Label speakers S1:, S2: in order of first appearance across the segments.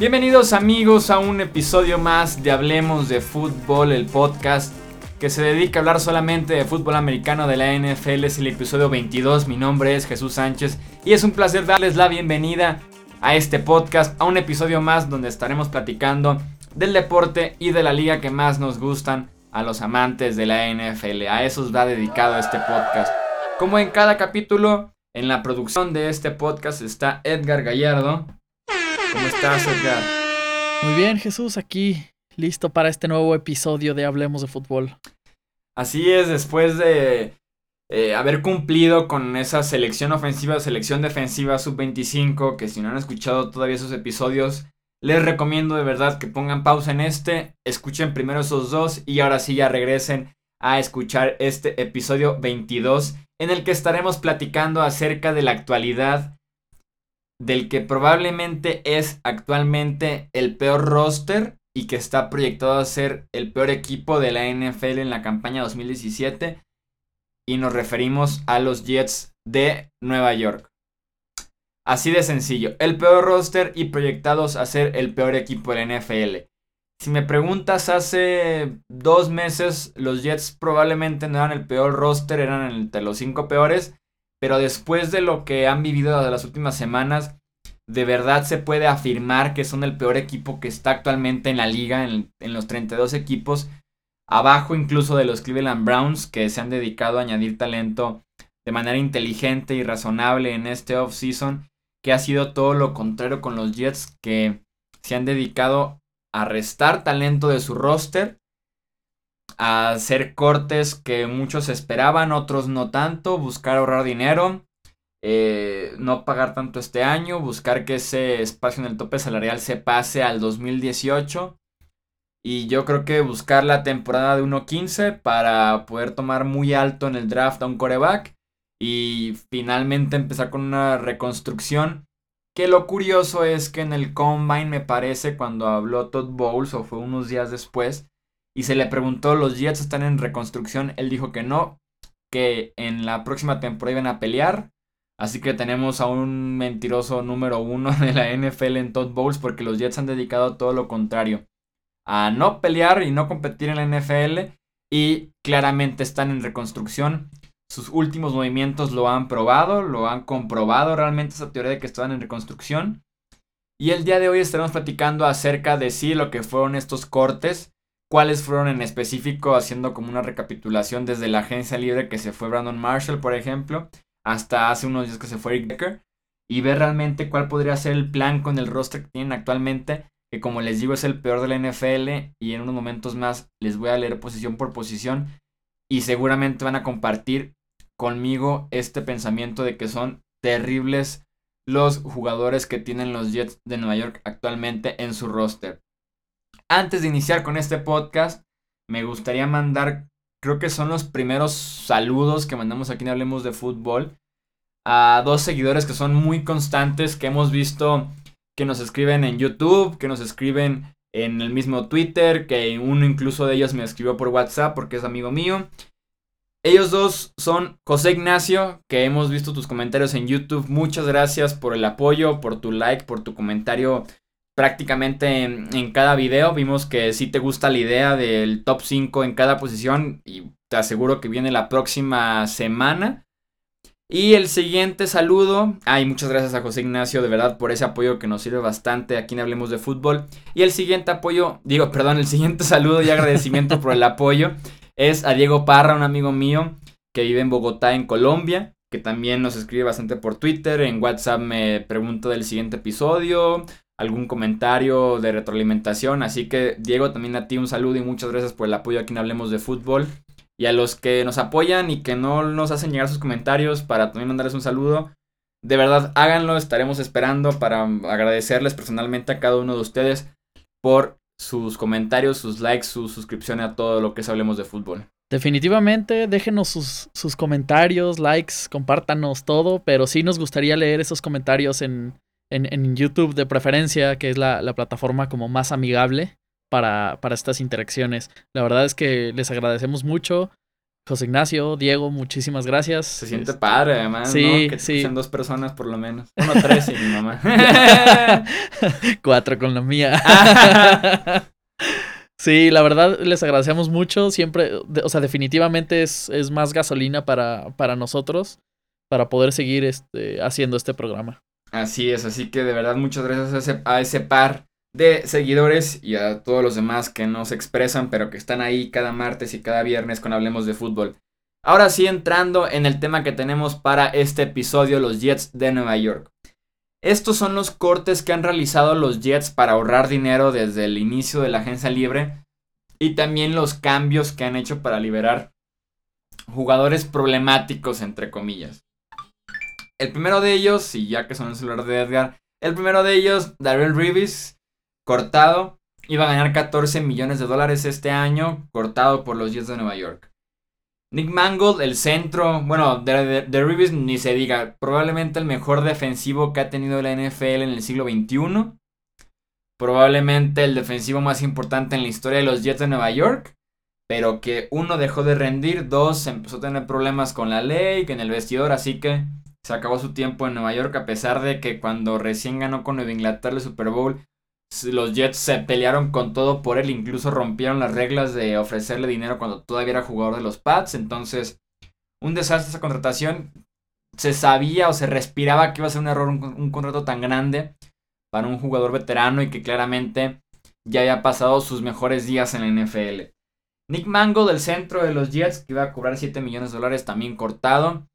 S1: Bienvenidos amigos a un episodio más de Hablemos de Fútbol, el podcast que se dedica a hablar solamente de fútbol americano de la NFL. Es el episodio 22, mi nombre es Jesús Sánchez y es un placer darles la bienvenida a este podcast, a un episodio más donde estaremos platicando del deporte y de la liga que más nos gustan a los amantes de la NFL. A esos va dedicado este podcast. Como en cada capítulo, en la producción de este podcast está Edgar Gallardo. ¿Cómo estás, Edgar?
S2: Muy bien, Jesús, aquí listo para este nuevo episodio de Hablemos de Fútbol.
S1: Así es, después de eh, haber cumplido con esa selección ofensiva, selección defensiva sub-25, que si no han escuchado todavía esos episodios, les recomiendo de verdad que pongan pausa en este, escuchen primero esos dos y ahora sí ya regresen a escuchar este episodio 22 en el que estaremos platicando acerca de la actualidad del que probablemente es actualmente el peor roster y que está proyectado a ser el peor equipo de la NFL en la campaña 2017 y nos referimos a los Jets de Nueva York. Así de sencillo, el peor roster y proyectados a ser el peor equipo de la NFL. Si me preguntas hace dos meses, los Jets probablemente no eran el peor roster, eran entre los cinco peores. Pero después de lo que han vivido las últimas semanas, de verdad se puede afirmar que son el peor equipo que está actualmente en la liga, en, los 32 equipos, abajo incluso de los Cleveland Browns, que se han dedicado a añadir talento de manera inteligente y razonable en este offseason, que ha sido todo lo contrario con los Jets, que se han dedicado a restar talento de su roster, a hacer cortes que muchos esperaban, otros no tanto, buscar ahorrar dinero, eh, no pagar tanto este año, buscar que ese espacio en el tope salarial se pase al 2018. Y yo creo que buscar la temporada de 1.15 para poder tomar muy alto en el draft a un coreback. Y finalmente empezar con una reconstrucción. Que lo curioso es que en el Combine me parece cuando habló Todd Bowles o fue unos días después. Y se le preguntó, ¿los Jets están en reconstrucción? Él dijo que no, que en la próxima temporada iban a pelear Así que tenemos a un mentiroso número uno de la NFL en Todd Bowles porque los Jets han dedicado todo lo contrario. A no pelear y no competir en la NFL y claramente están en reconstrucción. Sus últimos movimientos lo han probado, lo han comprobado realmente esa teoría de que estaban en reconstrucción. Y el día de hoy estaremos platicando acerca de sí lo que fueron estos cortes, cuáles fueron en específico, haciendo como una recapitulación desde la agencia libre que se fue Brandon Marshall, por ejemplo, hasta hace unos días que se fue Eric Decker y ver realmente cuál podría ser el plan con el roster que tienen actualmente, que como les digo es el peor de la NFL y en unos momentos más les voy a leer posición por posición y seguramente van a compartir conmigo este pensamiento de que son terribles los jugadores que tienen los Jets de Nueva York actualmente en su roster. Antes de iniciar con este podcast, me gustaría mandar creo que son los primeros saludos que mandamos aquí en Hablemos de Fútbol a dos seguidores que son muy constantes, que hemos visto que nos escriben en YouTube, que nos escriben en el mismo Twitter, que uno incluso de ellos me escribió por WhatsApp porque es amigo mío. Ellos dos son José Ignacio, que hemos visto tus comentarios en YouTube. Muchas gracias por el apoyo, por tu like, por tu comentario prácticamente en, cada video. Vimos que si te gusta la idea del top 5 en cada posición y te aseguro que viene la próxima semana. Y el siguiente saludo, ay, muchas gracias a José Ignacio de verdad por ese apoyo que nos sirve bastante aquí en Hablemos de Fútbol. Y el siguiente apoyo, digo, perdón, el siguiente saludo y agradecimiento por el apoyo es a Diego Parra, un amigo mío que vive en Bogotá, en Colombia, que también nos escribe bastante por Twitter, en WhatsApp me pregunta del siguiente episodio, algún comentario de retroalimentación. Así que Diego, también a ti un saludo y muchas gracias por el apoyo aquí en Hablemos de Fútbol. Y a los que nos apoyan y que no nos hacen llegar sus comentarios para también mandarles un saludo. De verdad, háganlo, estaremos esperando para agradecerles personalmente a cada uno de ustedes por sus comentarios, sus likes, su suscripción a todo lo que Hablemos de Fútbol.
S2: Definitivamente, déjenos sus, sus comentarios, likes, compártanos todo, pero sí nos gustaría leer esos comentarios en, en, YouTube de preferencia, que es la, plataforma como más amigable para, para, estas interacciones. La verdad es que les agradecemos mucho. José Ignacio, Diego, muchísimas gracias.
S1: Se siente padre, además,
S2: sí,
S1: ¿no? Que
S2: sí.
S1: sean dos personas por lo menos. Uno, tres y mi mamá.
S2: Cuatro con la mía. sí, la verdad les agradecemos mucho. Siempre, o sea, definitivamente es, es más gasolina para, para nosotros para poder seguir este, haciendo este programa.
S1: Así es, así que de verdad muchas gracias a ese, a ese par de seguidores y a todos los demás que no se expresan, pero que están ahí cada martes y cada viernes con Hablemos de Fútbol. Ahora sí, entrando en el tema que tenemos para este episodio, los Jets de Nueva York. Estos son los cortes que han realizado los Jets para ahorrar dinero desde el inicio de la agencia libre y también los cambios que han hecho para liberar jugadores problemáticos, entre comillas. El primero de ellos, y ya que son el celular de Edgar, el primero de ellos, Darrell Reeves, cortado, iba a ganar 14 millones de dólares este año, cortado por los Jets de Nueva York. Nick Mangold, el centro, bueno, de, de, ni se diga, probablemente el mejor defensivo que ha tenido la NFL en el siglo XXI. Probablemente el defensivo más importante en la historia de los Jets de Nueva York. Pero que uno dejó de rendir, dos empezó a tener problemas con la ley, que en el vestidor, así que se acabó su tiempo en Nueva York a pesar de que cuando recién ganó con Nueva Inglaterra el Super Bowl, los Jets se pelearon con todo por él, incluso rompieron las reglas de ofrecerle dinero cuando todavía era jugador de los Pats, entonces un desastre esa contratación. Se sabía o se respiraba que iba a ser un error un, un contrato tan grande para un jugador veterano y que claramente ya había pasado sus mejores días en la NFL. Nick Mango del centro de los Jets, que iba a cobrar 7 millones de dólares, también cortado.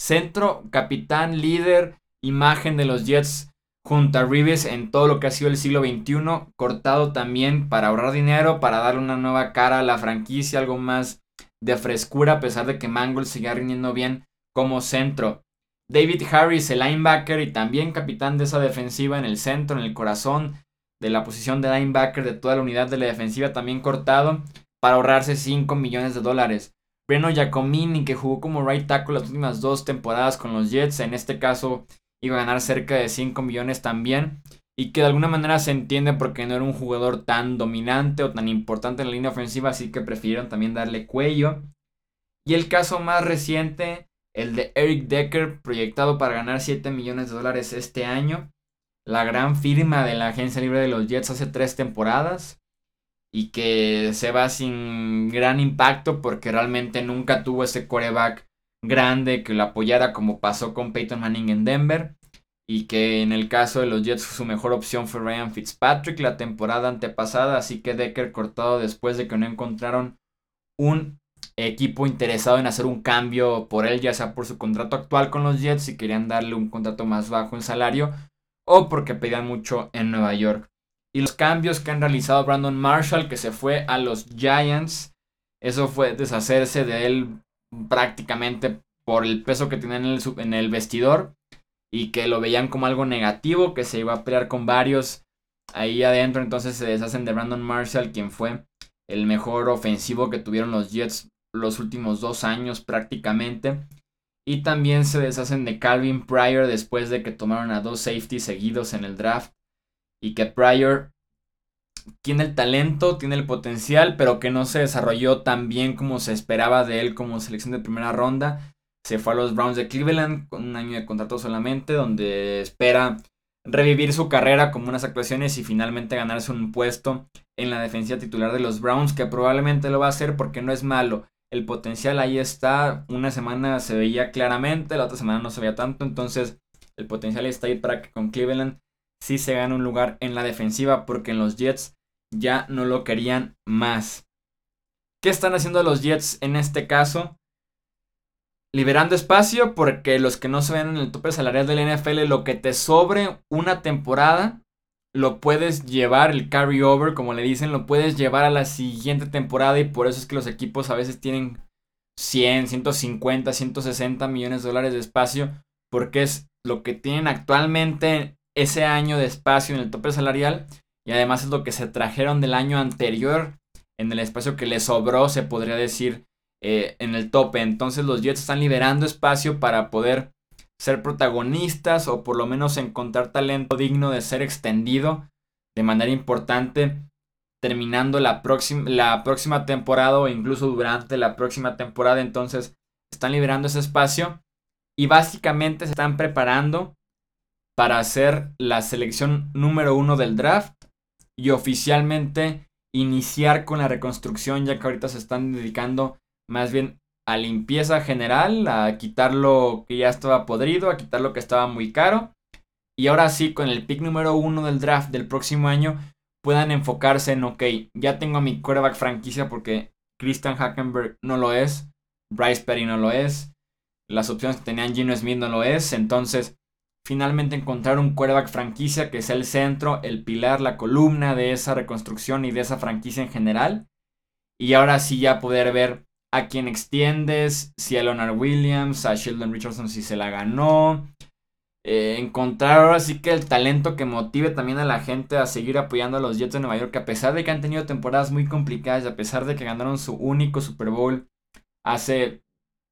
S1: Centro, capitán, líder, imagen de los Jets junto a Reeves en todo lo que ha sido el siglo XXI, cortado también para ahorrar dinero, para darle una nueva cara a la franquicia, algo más de frescura, a pesar de que Mangold siga rindiendo bien como centro. David Harris, el linebacker y también capitán de esa defensiva en el centro, en el corazón de la posición de linebacker de toda la unidad de la defensiva, también cortado para ahorrarse 5 millones de dólares. Breno Giacomini, que jugó como right tackle las últimas dos temporadas con los Jets, en este caso iba a ganar cerca de 5 millones también. Y que de alguna manera se entiende porque no era un jugador tan dominante o tan importante en la línea ofensiva, así que prefirieron también darle cuello. Y el caso más reciente, el de Eric Decker, proyectado para ganar 7 millones de dólares este año. La gran firma de la agencia libre de los Jets hace tres temporadas y que se va sin gran impacto porque realmente nunca tuvo ese coreback grande que lo apoyara como pasó con Peyton Manning en Denver y que en el caso de los Jets su mejor opción fue Ryan Fitzpatrick la temporada antepasada, así que Decker cortado después de que no encontraron un equipo interesado en hacer un cambio por él, ya sea por su contrato actual con los Jets y querían darle un contrato más bajo en salario o porque pedían mucho en Nueva York y los cambios que han realizado Brandon Marshall, que se fue a los Giants. Eso fue deshacerse de él prácticamente por el peso que tenía en el, en el vestidor y que lo veían como algo negativo, que se iba a pelear con varios ahí adentro. Entonces se deshacen de Brandon Marshall, quien fue el mejor ofensivo que tuvieron los Jets los últimos dos años prácticamente. Y también se deshacen de Calvin Pryor después de que tomaron a dos safeties seguidos en el draft y que Pryor tiene el talento, tiene el potencial, pero que no se desarrolló tan bien como se esperaba de él como selección de primera ronda. Se fue a los Browns de Cleveland con un año de contrato solamente, donde espera revivir su carrera como unas actuaciones y finalmente ganarse un puesto en la defensa titular de los Browns, que probablemente lo va a hacer porque no es malo. El potencial ahí está. Una semana se veía claramente, la otra semana no se veía tanto. Entonces, el potencial está ahí para que con Cleveland sí se gana un lugar en la defensiva porque en los Jets ya no lo querían más. ¿Qué están haciendo los Jets en este caso? Liberando espacio porque los que no se ven en el tope salarial del NFL, lo que te sobre una temporada, lo puedes llevar, el carry over, como le dicen, lo puedes llevar a la siguiente temporada y por eso es que los equipos a veces tienen 100, 150, 160 millones de dólares de espacio porque es lo que tienen actualmente ese año de espacio en el tope salarial y además es lo que se trajeron del año anterior en el espacio que les sobró, se podría decir, eh, en el tope. Entonces los Jets están liberando espacio para poder ser protagonistas o por lo menos encontrar talento digno de ser extendido de manera importante terminando la, la próxima temporada o incluso durante la próxima temporada. Entonces están liberando ese espacio y básicamente se están preparando para hacer la selección número uno del draft y oficialmente iniciar con la reconstrucción ya que ahorita se están dedicando más bien a limpieza general, a quitar lo que ya estaba podrido, a quitar lo que estaba muy caro. Y ahora sí, con el pick número uno del draft del próximo año, puedan enfocarse en, ok, ya tengo a mi quarterback franquicia porque Christian Hackenberg no lo es, Bryce Perry no lo es, las opciones que tenían Gino Smith no lo es, entonces finalmente encontrar un quarterback franquicia que sea el centro, el pilar, la columna de esa reconstrucción y de esa franquicia en general. Y ahora sí ya poder ver a quién extiendes, si a Leonard Williams, a Sheldon Richardson si se la ganó. Eh, encontrar ahora sí que el talento que motive también a la gente a seguir apoyando a los Jets de Nueva York, a pesar de que han tenido temporadas muy complicadas, a pesar de que ganaron su único Super Bowl hace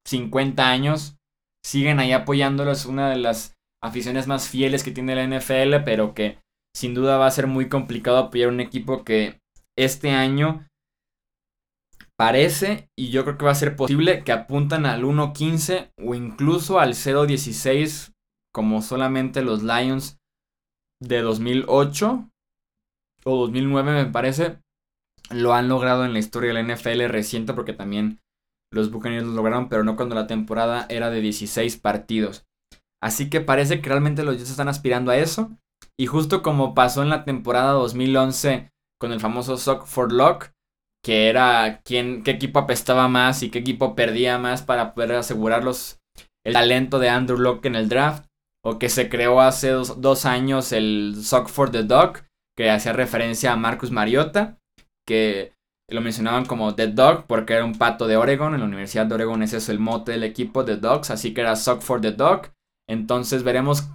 S1: 50 años, siguen ahí apoyándolos, una de las aficiones más fieles que tiene la NFL, pero que sin duda va a ser muy complicado apoyar un equipo que este año parece, y yo creo que va a ser posible, que apuntan al 1.15 o incluso al 0.16 como solamente los Lions de 2008 o 2009 me parece lo han logrado en la historia de la NFL reciente porque también los Buccaneers lo lograron, pero no cuando la temporada era de 16 partidos. Así que parece que realmente los Jets están aspirando a eso. Y justo como pasó en la temporada 2011 con el famoso Sock for Lock, que era quién, qué equipo apestaba más y qué equipo perdía más para poder asegurar el talento de Andrew Locke en el draft. O que se creó hace dos, años el Sock for the Dog, que hacía referencia a Marcus Mariota, que lo mencionaban como The Dog porque era un pato de Oregon. En la Universidad de Oregon es el mote del equipo, The Dogs, así que era Sock for the Dog. Entonces veremos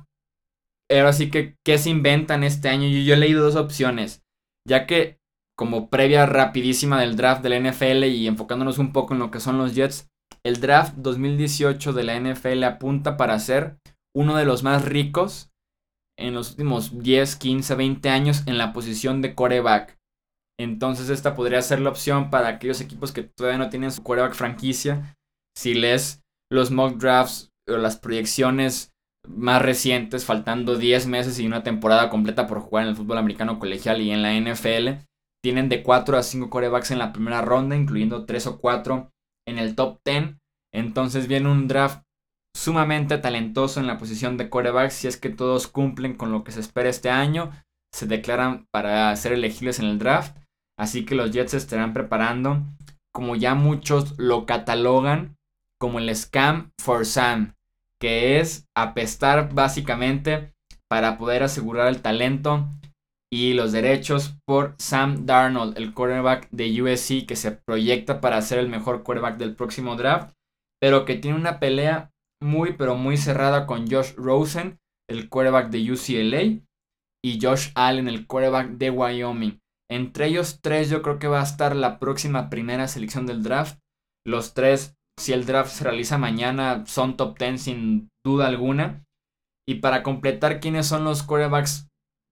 S1: ahora sí que qué se inventan este año. Yo, yo he leído dos opciones, ya que como previa rapidísima del draft de la NFL y enfocándonos un poco en lo que son los Jets, el draft 2018 de la NFL apunta para ser uno de los más ricos en los últimos 10, 15, 20 años en la posición de coreback. Entonces esta podría ser la opción para aquellos equipos que todavía no tienen su coreback franquicia. Si lees los mock drafts las proyecciones más recientes, faltando 10 meses y una temporada completa por jugar en el fútbol americano colegial y en la NFL, tienen de 4 a 5 corebacks en la primera ronda, incluyendo 3 o 4 en el top 10. Entonces viene un draft sumamente talentoso en la posición de coreback. Si es que todos cumplen con lo que se espera este año, se declaran para ser elegibles en el draft. Así que los Jets estarán preparando, como ya muchos lo catalogan, como el Scam for Sam, que es apestar básicamente para poder asegurar el talento y los derechos por Sam Darnold, el quarterback de USC que se proyecta para ser el mejor quarterback del próximo draft, pero que tiene una pelea muy pero muy cerrada con Josh Rosen, el quarterback de UCLA, y Josh Allen, el quarterback de Wyoming. Entre ellos tres yo creo que va a estar la próxima primera selección del draft. Los tres si el draft se realiza mañana, son top 10 sin duda alguna. Y para completar quiénes son los quarterbacks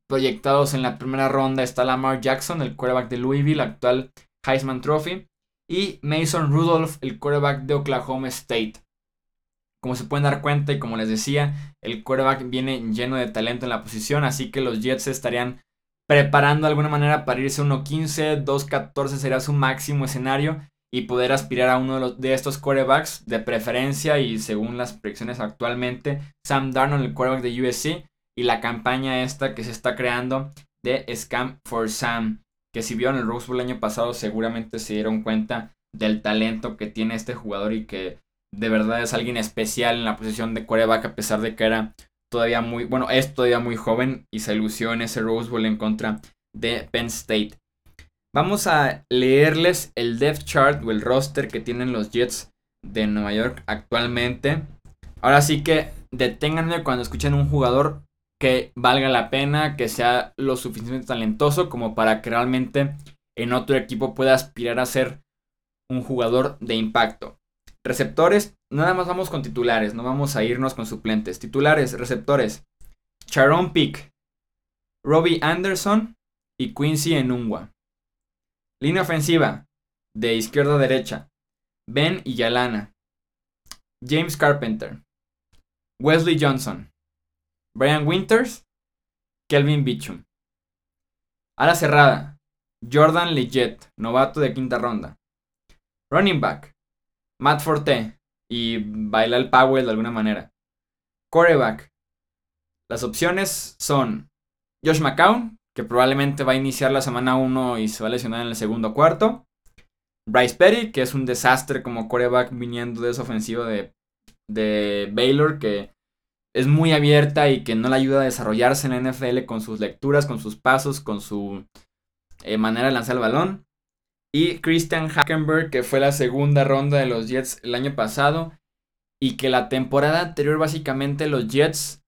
S1: proyectados en la primera ronda está Lamar Jackson, el quarterback de Louisville, actual Heisman Trophy, y Mason Rudolph, el quarterback de Oklahoma State. Como se pueden dar cuenta y como les decía, el quarterback viene lleno de talento en la posición, así que los Jets estarían preparando de alguna manera para irse 1-15, 2-14 sería su máximo escenario y poder aspirar a uno de, estos quarterbacks de preferencia y según las predicciones actualmente, Sam Darnold, el quarterback de USC, y la campaña esta que se está creando de Scam for Sam, que si vieron el Rose Bowl el año pasado seguramente se dieron cuenta del talento que tiene este jugador y que de verdad es alguien especial en la posición de quarterback a pesar de que era todavía muy, bueno, es todavía muy joven y se lució en ese Rose Bowl en contra de Penn State. Vamos a leerles el depth chart o el roster que tienen los Jets de Nueva York actualmente. Ahora sí que deténganme cuando escuchen un jugador que valga la pena, que sea lo suficientemente talentoso como para que realmente en otro equipo pueda aspirar a ser un jugador de impacto. Receptores, nada más vamos con titulares, no vamos a irnos con suplentes. Titulares, receptores. Charon Pick, Robbie Anderson y Quincy Enungwa. Línea ofensiva, de izquierda a derecha, Ben y Yalana, James Carpenter, Wesley Johnson, Brian Winters, Kelvin Beecham. A la cerrada, Jordan Leggett, novato de quinta ronda. Running back, Matt Forte y Bailal Powell de alguna manera. Quarterback, las opciones son Josh McCown, que probablemente va a iniciar la semana 1 y se va a lesionar en el segundo cuarto. Bryce Petty, que es un desastre como quarterback viniendo de esa ofensiva de, de Baylor, que es muy abierta y que no le ayuda a desarrollarse en la NFL con sus lecturas, con sus pasos, con su eh, manera de lanzar el balón. Y Christian Hackenberg, que fue la segunda ronda de los Jets el año pasado. Y que la temporada anterior básicamente los Jets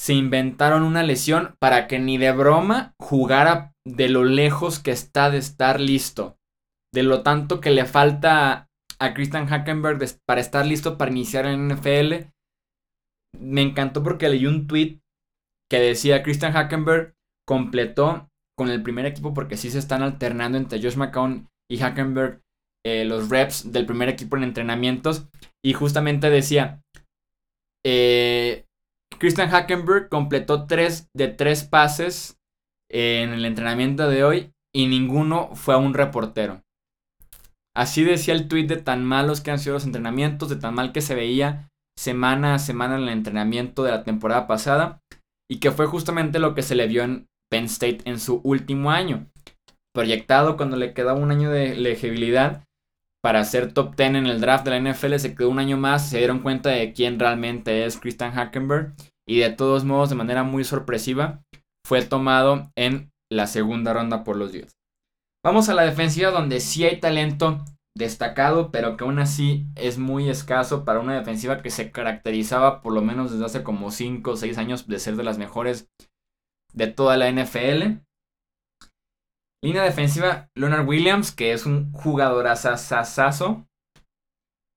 S1: se inventaron una lesión para que ni de broma jugara de lo lejos que está de estar listo. De lo tanto que le falta a Christian Hackenberg para estar listo para iniciar en NFL me encantó porque leí un tweet que decía Christian Hackenberg completó con el primer equipo porque sí se están alternando entre Josh McCown y Hackenberg eh, los reps del primer equipo en entrenamientos y justamente decía eh, Christian Hackenberg completó tres de tres pases en el entrenamiento de hoy y ninguno fue a un reportero. Así decía el tweet de tan malos que han sido los entrenamientos, de tan mal que se veía semana a semana en el entrenamiento de la temporada pasada y que fue justamente lo que se le vio en Penn State en su último año. Proyectado cuando le quedaba un año de elegibilidad para ser top 10 en el draft de la NFL, se quedó un año más, se dieron cuenta de quién realmente es Christian Hackenberg y de todos modos de manera muy sorpresiva fue tomado en la segunda ronda por los Jets. Vamos a la defensiva donde sí hay talento destacado, pero que aún así es muy escaso para una defensiva que se caracterizaba por lo menos desde hace como 5 o 6 años de ser de las mejores de toda la NFL. Línea defensiva, Leonard Williams, que es un jugador asasazo.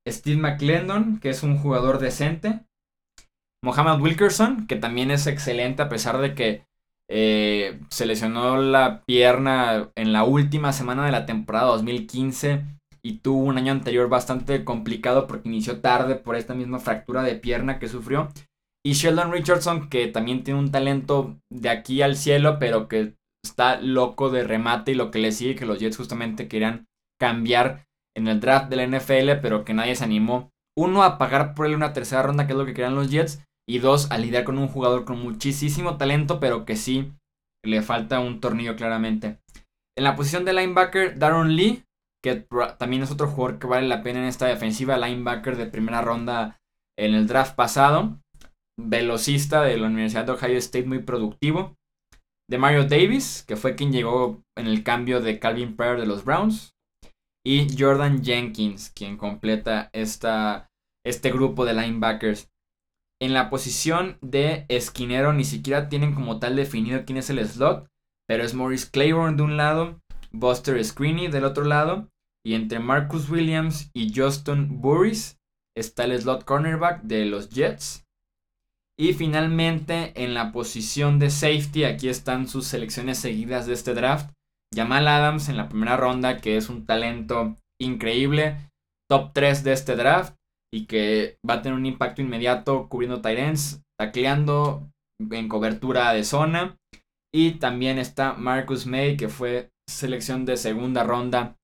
S1: Steve McClendon, que es un jugador decente. Mohamed Wilkerson, que también es excelente a pesar de que eh, se lesionó la pierna en la última semana de la temporada 2015 y tuvo un año anterior bastante complicado porque inició tarde por esta misma fractura de pierna que sufrió. Y Sheldon Richardson, que también tiene un talento de aquí al cielo, pero que está loco de remate y lo que le sigue, que los Jets justamente querían cambiar en el draft de la NFL, pero que nadie se animó. Uno, a pagar por él una tercera ronda, que es lo que querían los Jets. Y dos, a lidiar con un jugador con muchísimo talento, pero que sí le falta un tornillo claramente. En la posición de linebacker, Darren Lee, que también es otro jugador que vale la pena en esta defensiva, linebacker de primera ronda en el draft pasado, velocista de la Universidad de Ohio State, muy productivo. De Mario Davis, que fue quien llegó en el cambio de Calvin Pryor de los Browns. Y Jordan Jenkins, quien completa esta, este grupo de linebackers. En la posición de esquinero ni siquiera tienen como tal definido quién es el slot, pero es Maurice Claiborne de un lado, Buster Screeney del otro lado y entre Marcus Williams y Justin Burris está el slot cornerback de los Jets. Y finalmente en la posición de safety, aquí están sus selecciones seguidas de este draft. Jamal Adams en la primera ronda, que es un talento increíble, top 3 de este draft y que va a tener un impacto inmediato cubriendo ends, tacleando en cobertura de zona. Y también está Marcus May, que fue selección de segunda ronda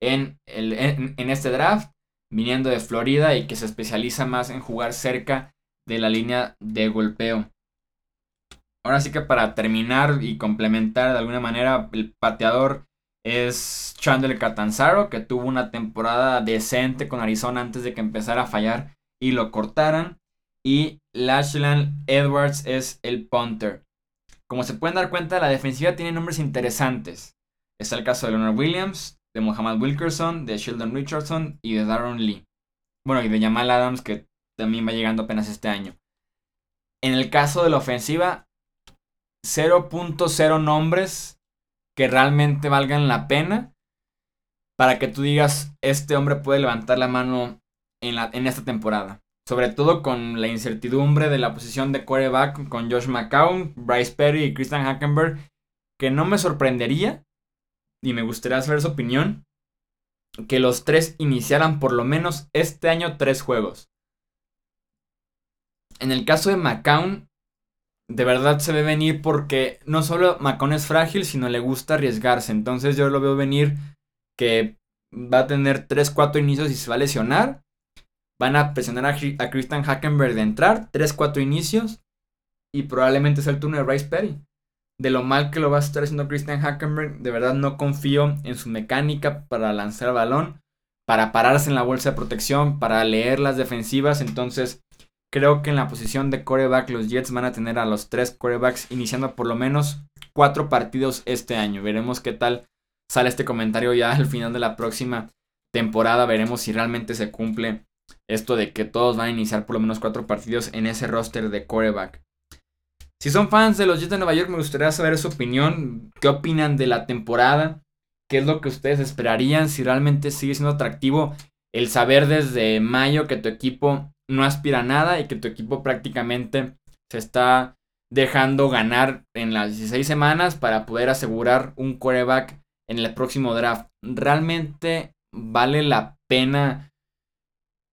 S1: en, el, en, este draft, viniendo de Florida y que se especializa más en jugar cerca de la línea de golpeo. Ahora sí que para terminar y complementar de alguna manera, el pateador es Chandler Catanzaro, que tuvo una temporada decente con Arizona antes de que empezara a fallar y lo cortaran. Y Lashland Edwards es el punter. Como se pueden dar cuenta, la defensiva tiene nombres interesantes. Está el caso de Leonard Williams, de Muhammad Wilkerson, de Sheldon Richardson y de Darren Lee. Bueno, y de Jamal Adams, que también va llegando apenas este año. En el caso de la ofensiva, 0.0 nombres que realmente valgan la pena para que tú digas, este hombre puede levantar la mano en, la, en esta temporada. Sobre todo con la incertidumbre de la posición de quarterback con Josh McCown, Bryce Perry y Christian Hackenberg, que no me sorprendería y me gustaría saber su opinión, que los tres iniciaran por lo menos este año tres juegos. En el caso de McCown, de verdad se ve venir porque no solo McCown es frágil, sino le gusta arriesgarse. Entonces yo lo veo venir que va a tener 3-4 inicios y se va a lesionar. Van a presionar a, Christian Hackenberg de entrar, 3-4 inicios. Y probablemente sea el turno de Bryce Perry. De lo mal que lo va a estar haciendo Christian Hackenberg, de verdad no confío en su mecánica para lanzar el balón, para pararse en la bolsa de protección, para leer las defensivas. Entonces Creo que en la posición de coreback los Jets van a tener a los tres corebacks iniciando por lo menos cuatro partidos este año. Veremos qué tal sale este comentario ya al final de la próxima temporada. Veremos si realmente se cumple esto de que todos van a iniciar por lo menos cuatro partidos en ese roster de coreback. Si son fans de los Jets de Nueva York, me gustaría saber su opinión. ¿Qué opinan de la temporada? ¿Qué es lo que ustedes esperarían? Si realmente sigue siendo atractivo el saber desde mayo que tu equipo no aspira a nada y que tu equipo prácticamente se está dejando ganar en las 16 semanas para poder asegurar un quarterback en el próximo draft. ¿Realmente vale la pena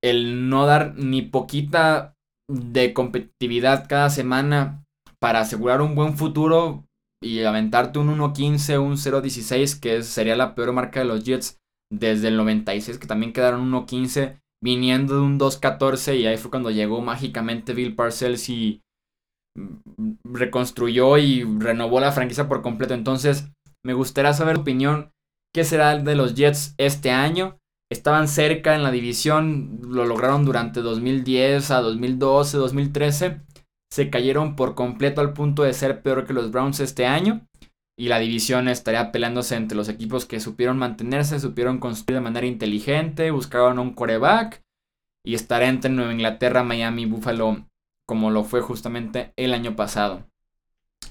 S1: el no dar ni poquita de competitividad cada semana para asegurar un buen futuro y aventarte un 1.15, un 0.16, que sería la peor marca de los Jets desde el 96, que también quedaron 1.15 viniendo de un 2-14 y ahí fue cuando llegó mágicamente Bill Parcells y reconstruyó y renovó la franquicia por completo. Entonces, me gustaría saber tu opinión. ¿Qué será de los Jets este año? Estaban cerca en la división, lo lograron durante 2010 a 2012, 2013. Se cayeron por completo al punto de ser peor que los Browns este año y la división estaría peleándose entre los equipos que supieron mantenerse, supieron construir de manera inteligente, buscaron un coreback y estará entre Nueva Inglaterra, Miami, Buffalo, como lo fue justamente el año pasado.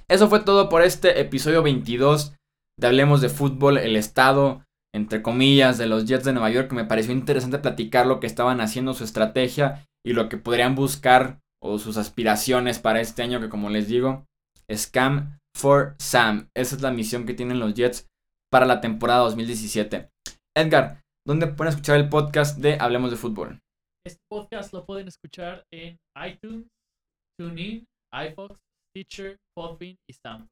S1: Eso fue todo por este episodio 22 de Hablemos de Fútbol, el estado, entre comillas, de los Jets de Nueva York. Me pareció interesante platicar lo que estaban haciendo, su estrategia y lo que podrían buscar o sus aspiraciones para este año que como les digo, Scam for Sam. Esa es la misión que tienen los Jets para la temporada 2017. Edgar, ¿dónde pueden escuchar el podcast de Hablemos de Fútbol?
S2: Este podcast lo pueden escuchar en iTunes, TuneIn, iFox, Teacher, Podbean y SoundCloud.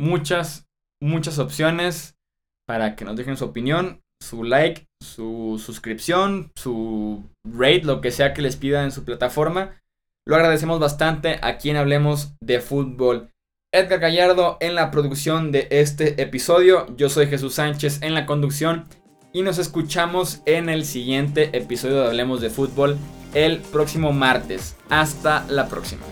S1: Muchas, muchas opciones para que nos dejen su opinión, su like, su suscripción, su rate, lo que sea que les pida en su plataforma. Lo agradecemos bastante a quien hablemos de fútbol. Edgar Gallardo en la producción de este episodio. Yo soy Jesús Sánchez en la conducción. Y nos escuchamos en el siguiente episodio de Hablemos de Fútbol el próximo martes. Hasta la próxima.